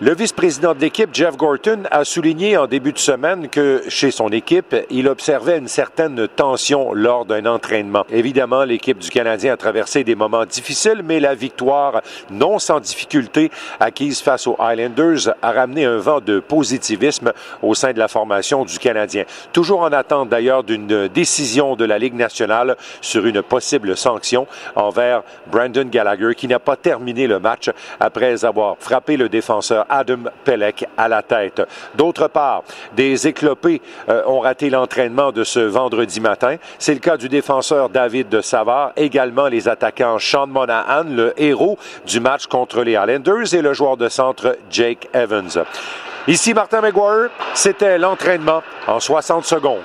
Le vice-président de l'équipe, Jeff Gorton, a souligné en début de semaine que chez son équipe, il observait une certaine tension lors d'un entraînement. Évidemment, l'équipe du Canadien a traversé des moments difficiles, mais la victoire, non sans difficulté, acquise face aux Highlanders, a ramené un vent de positivisme au sein de la formation du Canadien. Toujours en attente d'ailleurs d'une décision de la Ligue nationale sur une possible sanction envers Brandon Gallagher, qui n'a pas terminé le match après avoir frappé le défenseur Adam Pelec à la tête. D'autre part, des éclopés euh, ont raté l'entraînement de ce vendredi matin. C'est le cas du défenseur David de Savard, également les attaquants Sean Monahan, le héros du match contre les Islanders, et le joueur de centre Jake Evans. Ici Martin McGuire, c'était l'entraînement en 60 secondes.